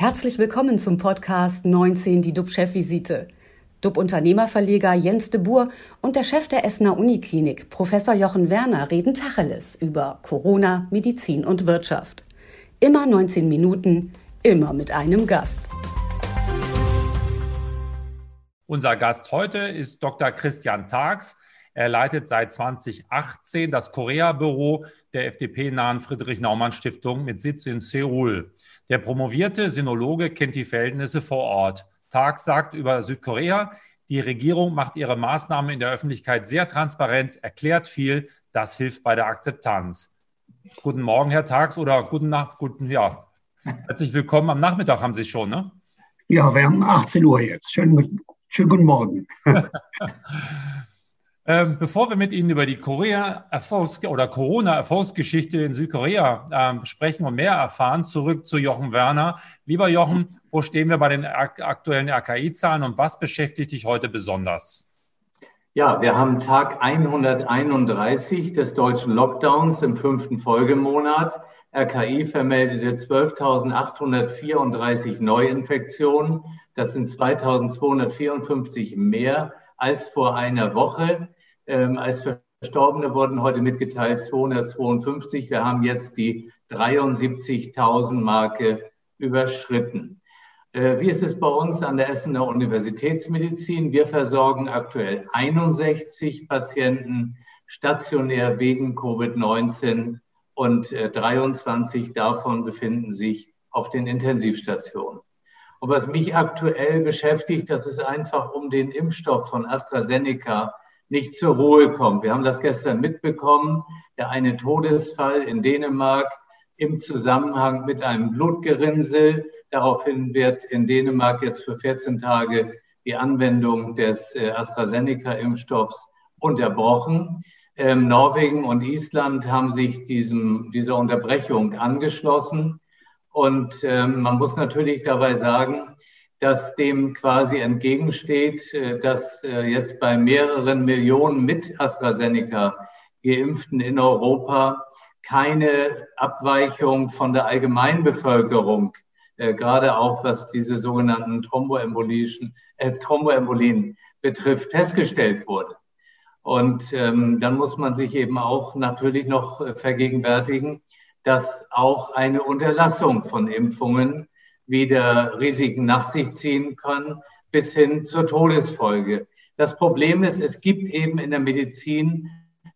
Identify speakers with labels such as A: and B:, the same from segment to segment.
A: Herzlich willkommen zum Podcast 19, die DUB-Chefvisite. DUB-Unternehmerverleger Jens de Boer und der Chef der Essener Uniklinik, Professor Jochen Werner, reden Tacheles über Corona, Medizin und Wirtschaft. Immer 19 Minuten, immer mit einem Gast.
B: Unser Gast heute ist Dr. Christian Tags. Er leitet seit 2018 das Korea-Büro der FDP-nahen Friedrich-Naumann-Stiftung mit Sitz in Seoul. Der promovierte Sinologe kennt die Verhältnisse vor Ort. Tag sagt über Südkorea, die Regierung macht ihre Maßnahmen in der Öffentlichkeit sehr transparent, erklärt viel, das hilft bei der Akzeptanz. Guten Morgen, Herr Tags, oder guten Nacht, guten, ja. Herzlich willkommen. Am Nachmittag haben Sie schon, ne?
C: Ja, wir haben 18 Uhr jetzt. Schönen, schönen guten Morgen.
B: Ähm, bevor wir mit Ihnen über die Korea-Erfolgs- oder Corona-Erfolgsgeschichte in Südkorea ähm, sprechen und mehr erfahren, zurück zu Jochen Werner. Lieber Jochen, wo stehen wir bei den aktuellen RKI-Zahlen und was beschäftigt dich heute besonders?
D: Ja, wir haben Tag 131 des deutschen Lockdowns im fünften Folgemonat. RKI vermeldete 12.834 Neuinfektionen. Das sind 2.254 mehr als vor einer Woche. Ähm, als Verstorbene wurden heute mitgeteilt 252. Wir haben jetzt die 73.000 Marke überschritten. Äh, wie ist es bei uns an der Essener Universitätsmedizin? Wir versorgen aktuell 61 Patienten stationär wegen Covid-19 und äh, 23 davon befinden sich auf den Intensivstationen. Und was mich aktuell beschäftigt, dass es einfach um den Impfstoff von AstraZeneca nicht zur Ruhe kommt. Wir haben das gestern mitbekommen, der eine Todesfall in Dänemark im Zusammenhang mit einem Blutgerinnsel. Daraufhin wird in Dänemark jetzt für 14 Tage die Anwendung des äh, AstraZeneca-Impfstoffs unterbrochen. Ähm, Norwegen und Island haben sich diesem, dieser Unterbrechung angeschlossen. Und ähm, man muss natürlich dabei sagen, dass dem quasi entgegensteht, äh, dass äh, jetzt bei mehreren Millionen mit AstraZeneca geimpften in Europa keine Abweichung von der Allgemeinbevölkerung, äh, gerade auch was diese sogenannten Thromboembolien, äh, Thromboembolien betrifft, festgestellt wurde. Und ähm, dann muss man sich eben auch natürlich noch vergegenwärtigen, dass auch eine Unterlassung von Impfungen wieder Risiken nach sich ziehen kann, bis hin zur Todesfolge. Das Problem ist, es gibt eben in der Medizin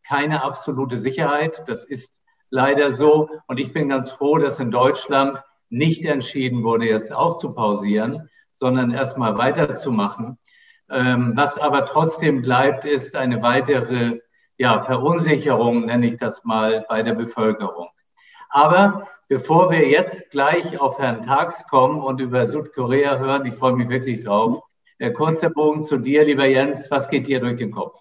D: keine absolute Sicherheit. Das ist leider so. Und ich bin ganz froh, dass in Deutschland nicht entschieden wurde, jetzt auch zu pausieren, sondern erstmal weiterzumachen. Ähm, was aber trotzdem bleibt, ist eine weitere ja, Verunsicherung, nenne ich das mal, bei der Bevölkerung. Aber Bevor wir jetzt gleich auf Herrn Tags kommen und über Südkorea hören, ich freue mich wirklich drauf. Äh, kurze Bogen zu dir, lieber Jens. Was geht dir durch den Kopf?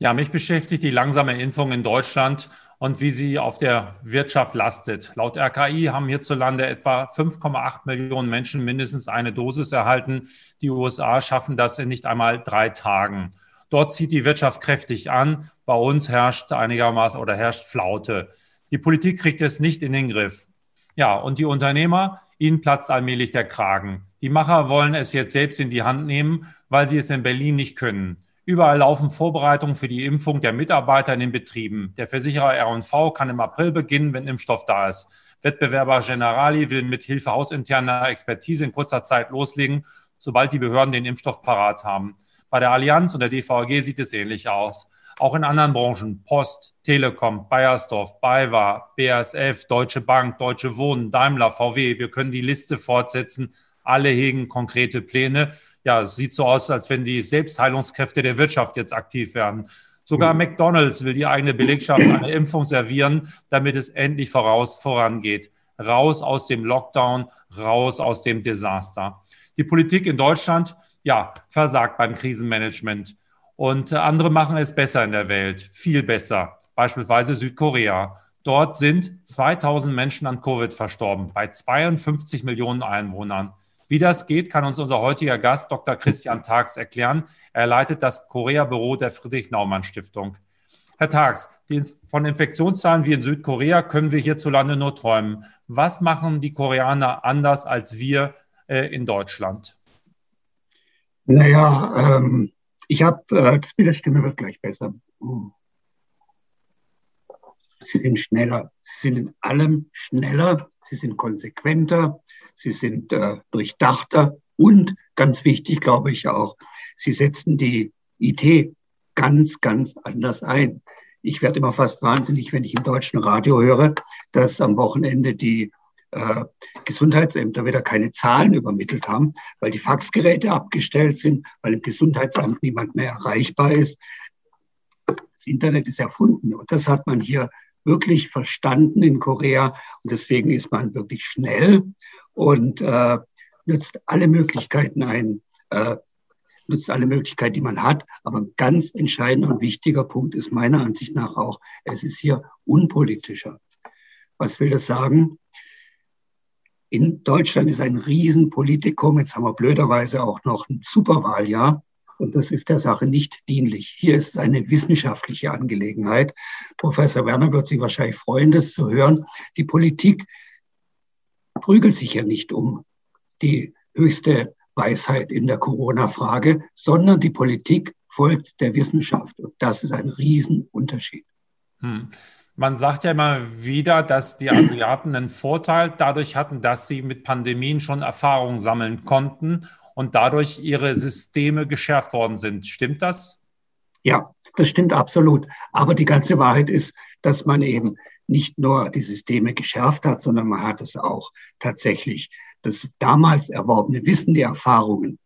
B: Ja, mich beschäftigt die langsame Impfung in Deutschland und wie sie auf der Wirtschaft lastet. Laut RKI haben hierzulande etwa 5,8 Millionen Menschen mindestens eine Dosis erhalten. Die USA schaffen das in nicht einmal drei Tagen. Dort zieht die Wirtschaft kräftig an. Bei uns herrscht einigermaßen oder herrscht Flaute. Die Politik kriegt es nicht in den Griff. Ja, und die Unternehmer, ihnen platzt allmählich der Kragen. Die Macher wollen es jetzt selbst in die Hand nehmen, weil sie es in Berlin nicht können. Überall laufen Vorbereitungen für die Impfung der Mitarbeiter in den Betrieben. Der Versicherer R&V kann im April beginnen, wenn Impfstoff da ist. Wettbewerber Generali will mit Hilfe hausinterner Expertise in kurzer Zeit loslegen, sobald die Behörden den Impfstoff parat haben. Bei der Allianz und der DVG sieht es ähnlich aus. Auch in anderen Branchen, Post, Telekom, Bayersdorf, BayWa, BASF, Deutsche Bank, Deutsche Wohnen, Daimler, VW, wir können die Liste fortsetzen. Alle hegen konkrete Pläne. Ja, es sieht so aus, als wenn die Selbstheilungskräfte der Wirtschaft jetzt aktiv werden. Sogar. McDonald's will die eigene Belegschaft eine Impfung servieren, damit es endlich voraus vorangeht. Raus aus dem Lockdown, raus aus dem Desaster. Die Politik in Deutschland, ja, versagt beim Krisenmanagement. Und äh, andere machen es besser in der Welt, viel besser. Beispielsweise Südkorea. Dort sind 2000 Menschen an Covid verstorben, bei 52 Millionen Einwohnern. Wie das geht, kann uns unser heutiger Gast Dr. Christian Tags erklären. Er leitet das Korea-Büro der Friedrich-Naumann-Stiftung. Herr Tags, von Infektionszahlen wie in Südkorea können wir hierzulande nur träumen. Was machen die Koreaner anders als wir äh, in Deutschland?
C: Naja, ähm, ich habe, äh, das mit der Stimme wird gleich besser. Hm. Sie sind schneller. Sie sind in allem schneller. Sie sind konsequenter. Sie sind äh, durchdachter. Und ganz wichtig, glaube ich auch, sie setzen die IT ganz, ganz anders ein. Ich werde immer fast wahnsinnig, wenn ich im deutschen Radio höre, dass am Wochenende die äh, Gesundheitsämter wieder keine Zahlen übermittelt haben, weil die Faxgeräte abgestellt sind, weil im Gesundheitsamt niemand mehr erreichbar ist. Das Internet ist erfunden und das hat man hier wirklich verstanden in Korea und deswegen ist man wirklich schnell und äh, nutzt alle Möglichkeiten ein, äh, nutzt alle Möglichkeiten, die man hat. Aber ein ganz entscheidender und wichtiger Punkt ist meiner Ansicht nach auch, es ist hier unpolitischer. Was will das sagen? In Deutschland ist ein Riesenpolitikum. Jetzt haben wir blöderweise auch noch ein Superwahljahr. Und das ist der Sache nicht dienlich. Hier ist es eine wissenschaftliche Angelegenheit. Professor Werner wird sich wahrscheinlich freuen, das zu hören. Die Politik prügelt sich ja nicht um die höchste Weisheit in der Corona-Frage, sondern die Politik folgt der Wissenschaft. Und das ist ein Riesenunterschied.
B: Hm. Man sagt ja immer wieder, dass die Asiaten einen Vorteil dadurch hatten, dass sie mit Pandemien schon Erfahrung sammeln konnten und dadurch ihre Systeme geschärft worden sind. Stimmt das?
C: Ja, das stimmt absolut. Aber die ganze Wahrheit ist, dass man eben nicht nur die Systeme geschärft hat, sondern man hat es auch tatsächlich das damals erworbene Wissen, die Erfahrungen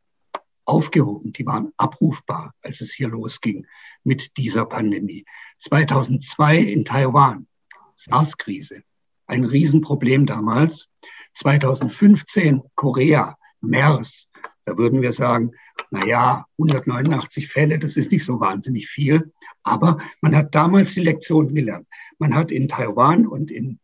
C: aufgehoben. Die waren abrufbar, als es hier losging mit dieser Pandemie. 2002 in Taiwan, SARS-Krise, ein Riesenproblem damals. 2015 Korea, MERS. Da würden wir sagen, na ja, 189 Fälle, das ist nicht so wahnsinnig viel. Aber man hat damals die Lektionen gelernt. Man hat in Taiwan und in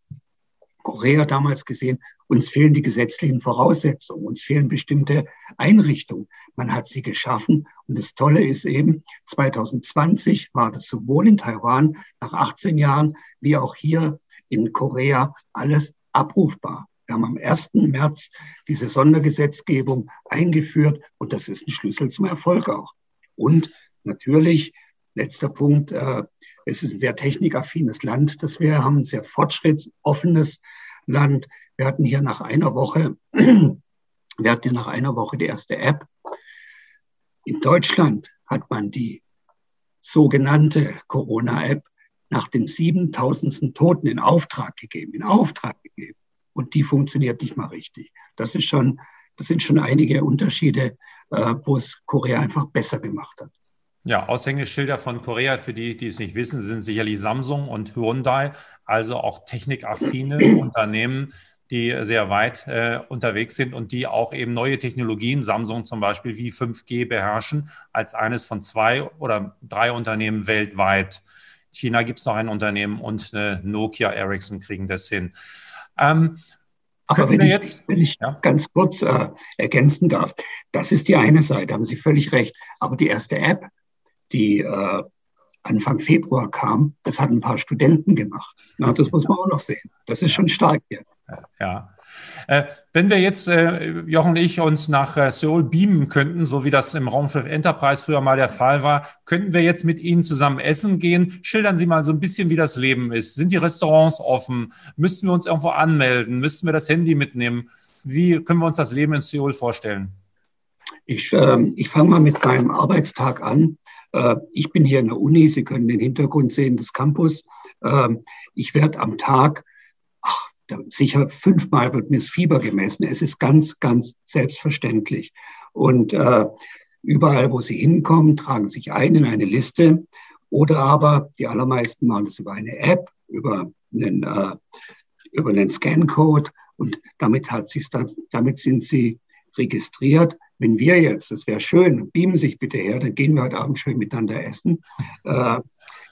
C: Korea damals gesehen, uns fehlen die gesetzlichen Voraussetzungen, uns fehlen bestimmte Einrichtungen. Man hat sie geschaffen. Und das Tolle ist eben, 2020 war das sowohl in Taiwan nach 18 Jahren wie auch hier in Korea alles abrufbar. Wir haben am 1. März diese Sondergesetzgebung eingeführt und das ist ein Schlüssel zum Erfolg auch. Und natürlich, letzter Punkt, äh, es ist ein sehr technikaffines Land, das wir haben, ein sehr fortschrittsoffenes Land. Wir hatten hier nach einer Woche, wir hatten nach einer Woche die erste App. In Deutschland hat man die sogenannte Corona-App nach dem 7000. Toten in Auftrag gegeben, in Auftrag gegeben. Und die funktioniert nicht mal richtig. Das ist schon, das sind schon einige Unterschiede, äh, wo es Korea einfach besser gemacht hat.
B: Ja, Aushängeschilder von Korea, für die, die es nicht wissen, sind sicherlich Samsung und Hyundai, also auch technikaffine Unternehmen, die sehr weit äh, unterwegs sind und die auch eben neue Technologien, Samsung zum Beispiel, wie 5G beherrschen, als eines von zwei oder drei Unternehmen weltweit. China gibt es noch ein Unternehmen und äh, Nokia, Ericsson kriegen das hin.
C: Ähm, aber wenn ich, jetzt, wenn ich ja? ganz kurz äh, ergänzen darf, das ist die eine Seite, haben Sie völlig recht. Aber die erste App, die äh, Anfang Februar kam, das hat ein paar Studenten gemacht. Na, das muss man auch noch sehen. Das ist schon stark hier.
B: Ja. Äh, wenn wir jetzt, äh, Jochen und ich, uns nach äh, Seoul beamen könnten, so wie das im Raumschiff Enterprise früher mal der Fall war, könnten wir jetzt mit Ihnen zusammen essen gehen. Schildern Sie mal so ein bisschen, wie das Leben ist. Sind die Restaurants offen? Müssten wir uns irgendwo anmelden? Müssten wir das Handy mitnehmen? Wie können wir uns das Leben in Seoul vorstellen?
C: Ich, äh, ich fange mal mit meinem Arbeitstag an. Äh, ich bin hier in der Uni, Sie können den Hintergrund sehen des Campus. Ähm, ich werde am Tag, ach, sicher fünfmal wird mir das Fieber gemessen. Es ist ganz, ganz selbstverständlich. Und äh, überall, wo Sie hinkommen, tragen sich ein in eine Liste. Oder aber die allermeisten machen das über eine App, über einen, äh, über einen Scan-Code. Und damit, hat dann, damit sind sie registriert. Wenn wir jetzt, das wäre schön, beamen sich bitte her, dann gehen wir heute Abend schön miteinander essen, äh,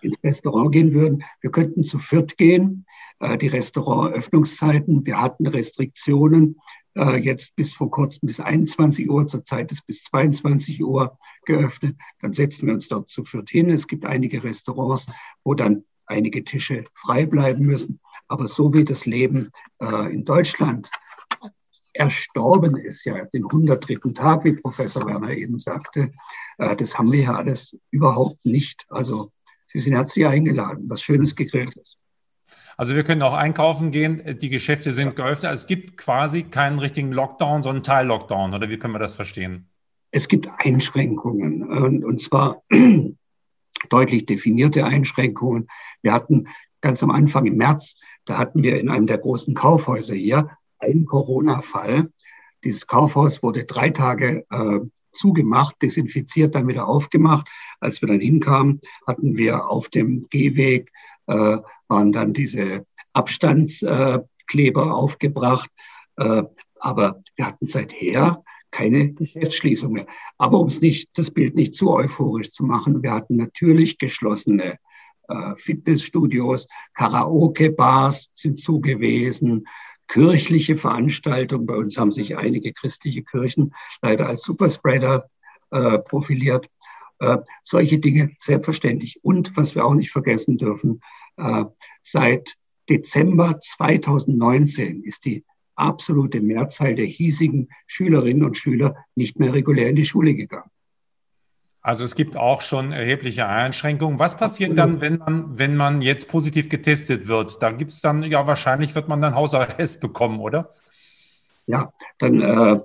C: ins Restaurant gehen würden. Wir könnten zu viert gehen. Äh, die Restaurantöffnungszeiten, wir hatten Restriktionen, äh, jetzt bis vor kurzem bis 21 Uhr, zurzeit ist bis 22 Uhr geöffnet. Dann setzen wir uns dort zu viert hin. Es gibt einige Restaurants, wo dann einige Tische frei bleiben müssen. Aber so wie das Leben äh, in Deutschland erstorben ist, ja, den 103. Tag, wie Professor Werner eben sagte, äh, das haben wir ja alles überhaupt nicht. Also Sie sind herzlich eingeladen, was Schönes gegrillt ist.
B: Also wir können auch einkaufen gehen, die Geschäfte sind geöffnet. Es gibt quasi keinen richtigen Lockdown, sondern Teil-Lockdown, oder wie können wir das verstehen?
C: Es gibt Einschränkungen, und zwar deutlich definierte Einschränkungen. Wir hatten ganz am Anfang im März, da hatten wir in einem der großen Kaufhäuser hier einen Corona-Fall. Dieses Kaufhaus wurde drei Tage äh, zugemacht, desinfiziert, dann wieder aufgemacht. Als wir dann hinkamen, hatten wir auf dem Gehweg, äh, waren dann diese Abstandskleber äh, aufgebracht. Aber wir hatten seither keine Geschäftsschließung mehr. Aber um das Bild nicht zu euphorisch zu machen, wir hatten natürlich geschlossene äh, Fitnessstudios, Karaoke-Bars sind zugewesen, kirchliche Veranstaltungen. Bei uns haben sich einige christliche Kirchen leider als Superspreader äh, profiliert. Äh, solche Dinge selbstverständlich. Und was wir auch nicht vergessen dürfen, äh, seit Dezember 2019 ist die absolute Mehrzahl der hiesigen Schülerinnen und Schüler nicht mehr regulär in die Schule gegangen.
B: Also es gibt auch schon erhebliche Einschränkungen. Was passiert dann, wenn man, wenn man jetzt positiv getestet wird? Da gibt es dann, ja, wahrscheinlich wird man dann Hausarrest bekommen, oder?
C: Ja, dann äh,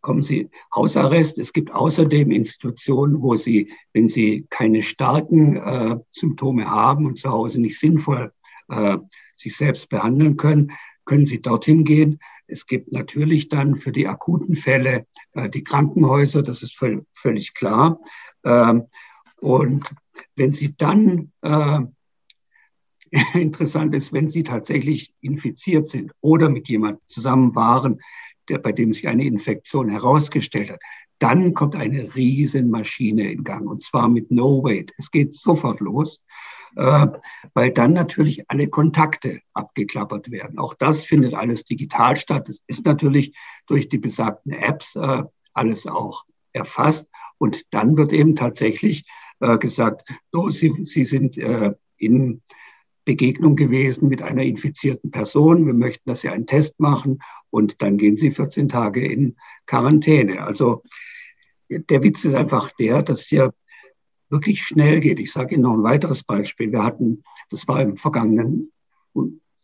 C: kommen Sie Hausarrest. Es gibt außerdem Institutionen, wo Sie, wenn Sie keine starken äh, Symptome haben und zu Hause nicht sinnvoll äh, sich selbst behandeln können, können Sie dorthin gehen. Es gibt natürlich dann für die akuten Fälle äh, die Krankenhäuser, das ist völ völlig klar. Ähm, und wenn Sie dann, äh, interessant ist, wenn Sie tatsächlich infiziert sind oder mit jemandem zusammen waren, der, bei dem sich eine Infektion herausgestellt hat, dann kommt eine Riesenmaschine in Gang und zwar mit No Wait. Es geht sofort los, äh, weil dann natürlich alle Kontakte abgeklappert werden. Auch das findet alles digital statt. Es ist natürlich durch die besagten Apps äh, alles auch erfasst. Und dann wird eben tatsächlich äh, gesagt, so, Sie, Sie sind äh, in Begegnung gewesen mit einer infizierten Person. Wir möchten, dass Sie einen Test machen und dann gehen Sie 14 Tage in Quarantäne. Also der Witz ist einfach der, dass hier wirklich schnell geht. Ich sage Ihnen noch ein weiteres Beispiel. Wir hatten, das war im vergangenen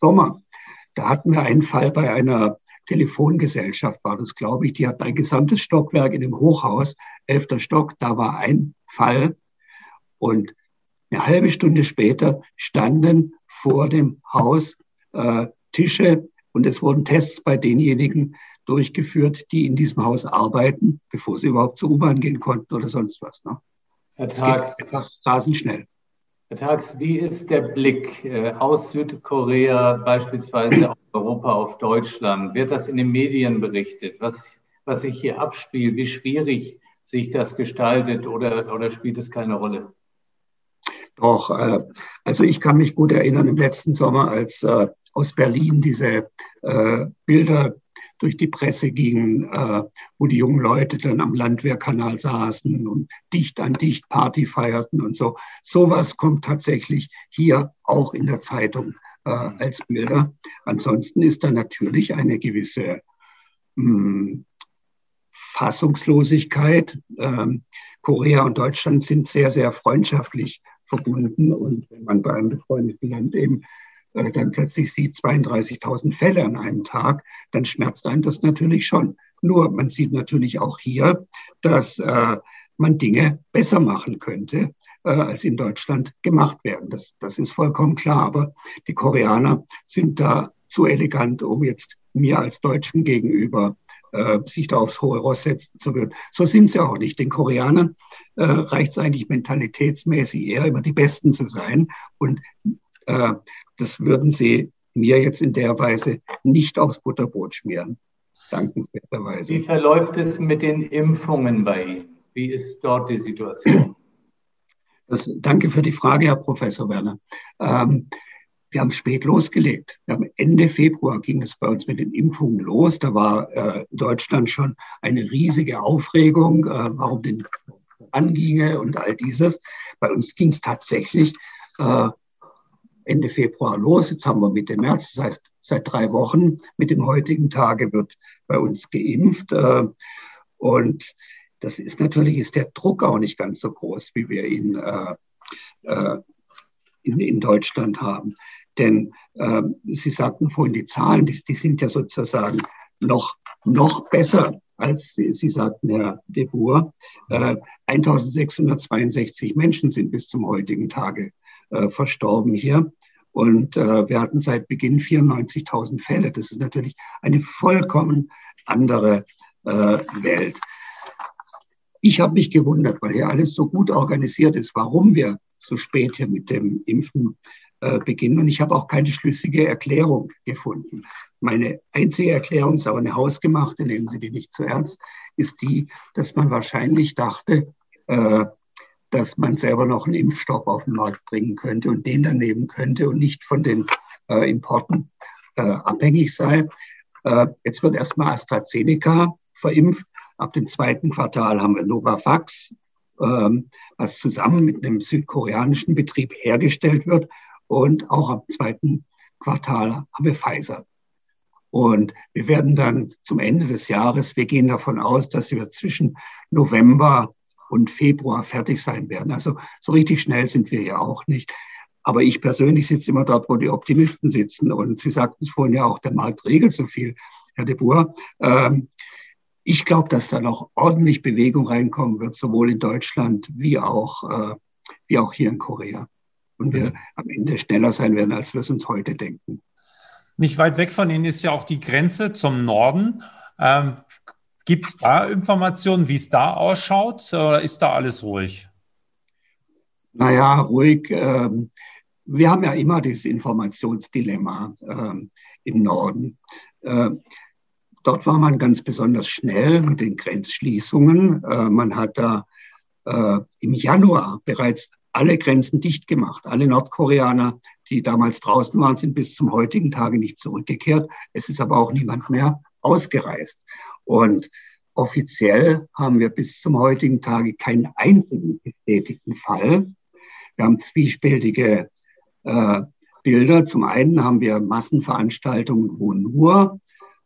C: Sommer, da hatten wir einen Fall bei einer Telefongesellschaft war das, glaube ich. Die hatten ein gesamtes Stockwerk in dem Hochhaus, elfter Stock, da war ein Fall. Und eine halbe Stunde später standen vor dem Haus äh, Tische und es wurden Tests bei denjenigen durchgeführt, die in diesem Haus arbeiten, bevor sie überhaupt zur U-Bahn gehen konnten oder sonst was. Ne?
D: Herr Tags, einfach rasend schnell. Herr Tags, wie ist der Blick äh, aus Südkorea beispielsweise auf Europa, auf Deutschland? Wird das in den Medien berichtet, was, was sich hier abspielt, wie schwierig sich das gestaltet oder, oder spielt es keine Rolle?
C: Doch, äh, also ich kann mich gut erinnern im letzten Sommer, als äh, aus Berlin diese Bilder durch die Presse gingen, äh, wo die jungen Leute dann am Landwehrkanal saßen und dicht an dicht Party feierten und so. Sowas kommt tatsächlich hier auch in der Zeitung äh, als Bilder. Ansonsten ist da natürlich eine gewisse mh, hm, Fassungslosigkeit. Ähm, Korea und Deutschland sind sehr, sehr freundschaftlich verbunden. Und wenn man bei einem befreundeten Land eben dann plötzlich sieht 32.000 Fälle an einem Tag, dann schmerzt einen das natürlich schon. Nur man sieht natürlich auch hier, dass äh, man Dinge besser machen könnte, äh, als in Deutschland gemacht werden. Das, das ist vollkommen klar. Aber die Koreaner sind da zu elegant, um jetzt mir als Deutschen gegenüber äh, sich da aufs hohe Ross setzen zu würden. So sind sie auch nicht. Den Koreanern äh, reicht es eigentlich mentalitätsmäßig eher, immer die Besten zu sein. Und äh, das würden sie mir jetzt in der Weise nicht aufs Butterbrot schmieren.
D: Dankenswerterweise. Wie verläuft es mit den Impfungen bei Ihnen? Wie ist dort die Situation?
C: Das, danke für die Frage, Herr Professor Werner. Ähm, wir haben spät losgelegt. Wir haben Ende Februar ging es bei uns mit den Impfungen los. Da war äh, in Deutschland schon eine riesige Aufregung, äh, warum denn anginge und all dieses. Bei uns ging es tatsächlich äh, Ende Februar los. Jetzt haben wir Mitte März. Das heißt, seit drei Wochen. Mit dem heutigen Tage wird bei uns geimpft. Äh, und das ist natürlich, ist der Druck auch nicht ganz so groß, wie wir ihn äh, äh, in, in Deutschland haben. Denn äh, Sie sagten vorhin, die Zahlen, die, die sind ja sozusagen noch, noch besser als Sie, sagten, Herr de Boer. Äh, 1662 Menschen sind bis zum heutigen Tage äh, verstorben hier. Und äh, wir hatten seit Beginn 94.000 Fälle. Das ist natürlich eine vollkommen andere äh, Welt. Ich habe mich gewundert, weil hier alles so gut organisiert ist, warum wir so spät hier mit dem Impfen äh, beginnen. Und ich habe auch keine schlüssige Erklärung gefunden. Meine einzige Erklärung ist aber eine hausgemachte, nehmen Sie die nicht zu ernst, ist die, dass man wahrscheinlich dachte, äh, dass man selber noch einen Impfstoff auf den Markt bringen könnte und den dann nehmen könnte und nicht von den äh, Importen äh, abhängig sei. Äh, jetzt wird erstmal AstraZeneca verimpft. Ab dem zweiten Quartal haben wir Novavax, ähm, was zusammen mit einem südkoreanischen Betrieb hergestellt wird. Und auch am zweiten Quartal haben wir Pfizer. Und wir werden dann zum Ende des Jahres, wir gehen davon aus, dass wir zwischen November und Februar fertig sein werden. Also so richtig schnell sind wir ja auch nicht. Aber ich persönlich sitze immer dort, wo die Optimisten sitzen. Und Sie sagten es vorhin ja auch, der Markt regelt so viel, Herr de Boer. Ähm, ich glaube, dass da noch ordentlich Bewegung reinkommen wird, sowohl in Deutschland wie auch, äh, wie auch hier in Korea und wir mhm. am Ende schneller sein werden, als wir es uns heute denken.
B: Nicht weit weg von Ihnen ist ja auch die Grenze zum Norden. Ähm, Gibt es da Informationen, wie es da ausschaut? Oder ist da alles ruhig?
C: Naja, ruhig. Ähm, wir haben ja immer dieses Informationsdilemma ähm, im Norden. Äh, dort war man ganz besonders schnell mit den Grenzschließungen. Äh, man hat da äh, im Januar bereits alle Grenzen dicht gemacht. Alle Nordkoreaner, die damals draußen waren, sind bis zum heutigen Tage nicht zurückgekehrt. Es ist aber auch niemand mehr ausgereist. Und offiziell haben wir bis zum heutigen Tage keinen einzigen bestätigten Fall. Wir haben zwiespältige äh, Bilder. Zum einen haben wir Massenveranstaltungen, wo nur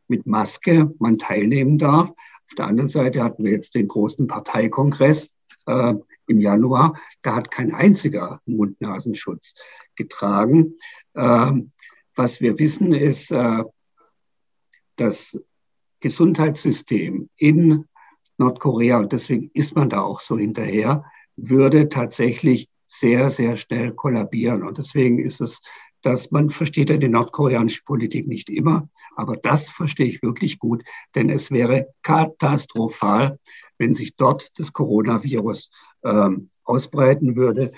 C: mit Maske man teilnehmen darf. Auf der anderen Seite hatten wir jetzt den großen Parteikongress äh, im Januar, da hat kein einziger Mund-Nasenschutz getragen. Ähm, was wir wissen ist, äh, das Gesundheitssystem in Nordkorea, und deswegen ist man da auch so hinterher, würde tatsächlich sehr, sehr schnell kollabieren. Und deswegen ist es, dass man versteht ja die nordkoreanische Politik nicht immer, aber das verstehe ich wirklich gut, denn es wäre katastrophal, wenn sich dort das Coronavirus ähm, ausbreiten würde.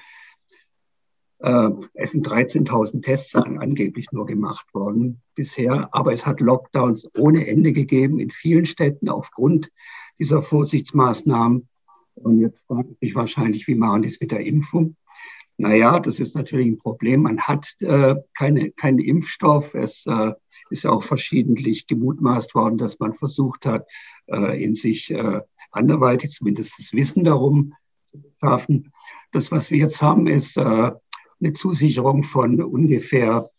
C: Äh, es sind 13.000 Tests angeblich nur gemacht worden bisher, aber es hat Lockdowns ohne Ende gegeben in vielen Städten aufgrund dieser Vorsichtsmaßnahmen. Und jetzt fragt sich wahrscheinlich, wie machen die es mit der Impfung? Naja, das ist natürlich ein Problem. Man hat äh, keine, keinen Impfstoff. Es äh, ist auch verschiedentlich gemutmaßt worden, dass man versucht hat, äh, in sich äh, anderweitig zumindest das Wissen darum zu schaffen. Das, was wir jetzt haben, ist äh, eine Zusicherung von ungefähr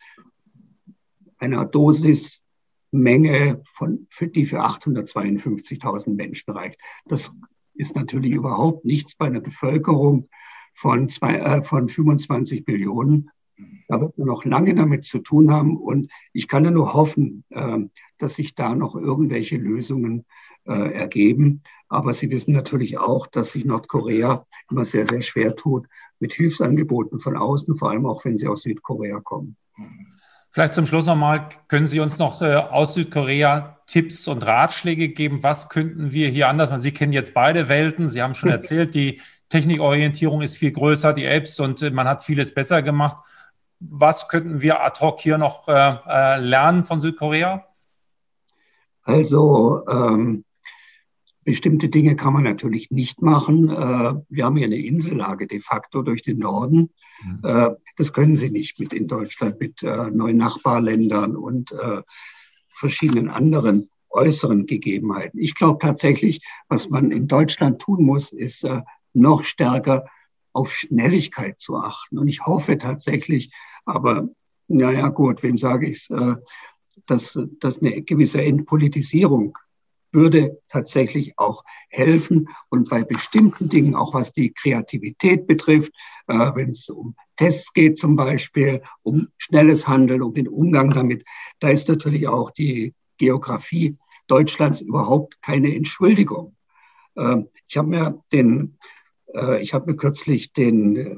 C: einer Dosismenge, von, die für 852.000 Menschen reicht. Das ist natürlich überhaupt nichts bei einer Bevölkerung von, zwei, äh, von 25 Millionen. Da wird man noch lange damit zu tun haben. Und ich kann ja nur hoffen, äh, dass sich da noch irgendwelche Lösungen äh, ergeben. Aber Sie wissen natürlich auch, dass sich Nordkorea immer sehr, sehr schwer tut mit Hilfsangeboten von außen, vor allem auch wenn sie aus Südkorea kommen.
B: Vielleicht zum Schluss nochmal, können Sie uns noch äh, aus Südkorea Tipps und Ratschläge geben? Was könnten wir hier anders machen? Sie kennen jetzt beide Welten. Sie haben schon erzählt, die Technikorientierung ist viel größer, die Apps und äh, man hat vieles besser gemacht. Was könnten wir ad hoc hier noch äh, äh lernen von Südkorea?
C: Also ähm, Bestimmte Dinge kann man natürlich nicht machen. Äh, wir haben hier eine Insellage de facto durch den Norden. Mhm. Äh, das können Sie nicht mit in Deutschland, mit äh, neuen Nachbarländern und verschiedenen anderen äußeren Gegebenheiten. Ich glaube tatsächlich, was man in Deutschland tun muss, ist noch stärker auf Schnelligkeit zu achten. Und ich hoffe tatsächlich, aber naja gut, wem sage ich es, dass, dass eine gewisse Entpolitisierung würde tatsächlich auch helfen und bei bestimmten Dingen, auch was die Kreativität betrifft, äh, wenn es um Tests geht zum Beispiel, um schnelles Handeln, um den Umgang damit, da ist natürlich auch die Geografie Deutschlands überhaupt keine Entschuldigung. Äh, ich habe mir den, äh, ich habe mir kürzlich den äh,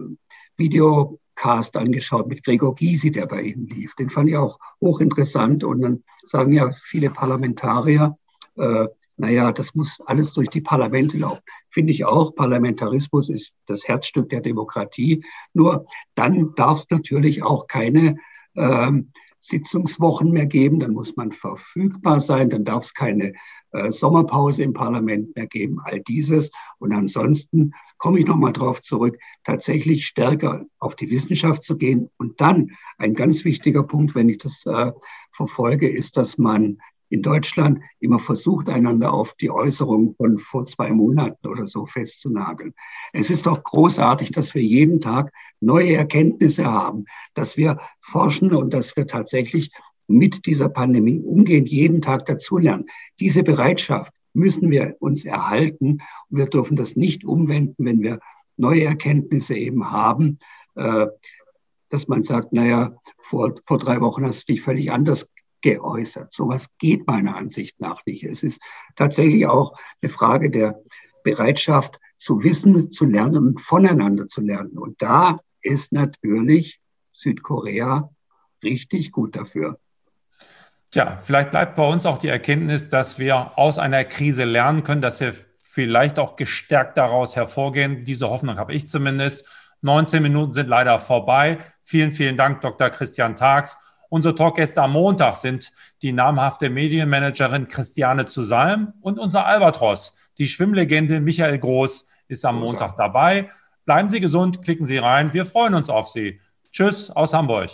C: Videocast angeschaut mit Gregor Gysi, der bei Ihnen lief. Den fand ich auch hochinteressant und dann sagen ja viele Parlamentarier, äh, naja, das muss alles durch die Parlamente laufen. Finde ich auch. Parlamentarismus ist das Herzstück der Demokratie. Nur dann darf es natürlich auch keine ähm, Sitzungswochen mehr geben, dann muss man verfügbar sein, dann darf es keine äh, Sommerpause im Parlament mehr geben, all dieses. Und ansonsten komme ich nochmal darauf zurück, tatsächlich stärker auf die Wissenschaft zu gehen. Und dann ein ganz wichtiger Punkt, wenn ich das äh, verfolge, ist, dass man in Deutschland immer versucht, einander auf die Äußerungen von vor zwei Monaten oder so festzunageln. Es ist doch großartig, dass wir jeden Tag neue Erkenntnisse haben, dass wir forschen und dass wir tatsächlich mit dieser Pandemie umgehen, jeden Tag dazulernen. Diese Bereitschaft müssen wir uns erhalten und wir dürfen das nicht umwenden, wenn wir neue Erkenntnisse eben haben, äh, dass man sagt, naja, vor, vor drei Wochen hast du dich völlig anders geäußert. Sowas geht meiner Ansicht nach nicht. Es ist tatsächlich auch eine Frage der Bereitschaft zu wissen, zu lernen und voneinander zu lernen. Und da ist natürlich Südkorea richtig gut dafür.
B: Tja, vielleicht bleibt bei uns auch die Erkenntnis, dass wir aus einer Krise lernen können, dass wir vielleicht auch gestärkt daraus hervorgehen. Diese Hoffnung habe ich zumindest. 19 Minuten sind leider vorbei. Vielen, vielen Dank, Dr. Christian Tags. Unsere Talkgäste am Montag sind die namhafte Medienmanagerin Christiane zu Salm und unser Albatros. Die Schwimmlegende Michael Groß ist am Montag dabei. Bleiben Sie gesund, klicken Sie rein. Wir freuen uns auf Sie. Tschüss aus Hamburg.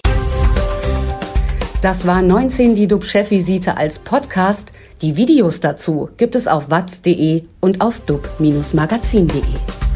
A: Das war 19 die DUB-Chefvisite als Podcast. Die Videos dazu gibt es auf watz.de und auf dub-magazin.de.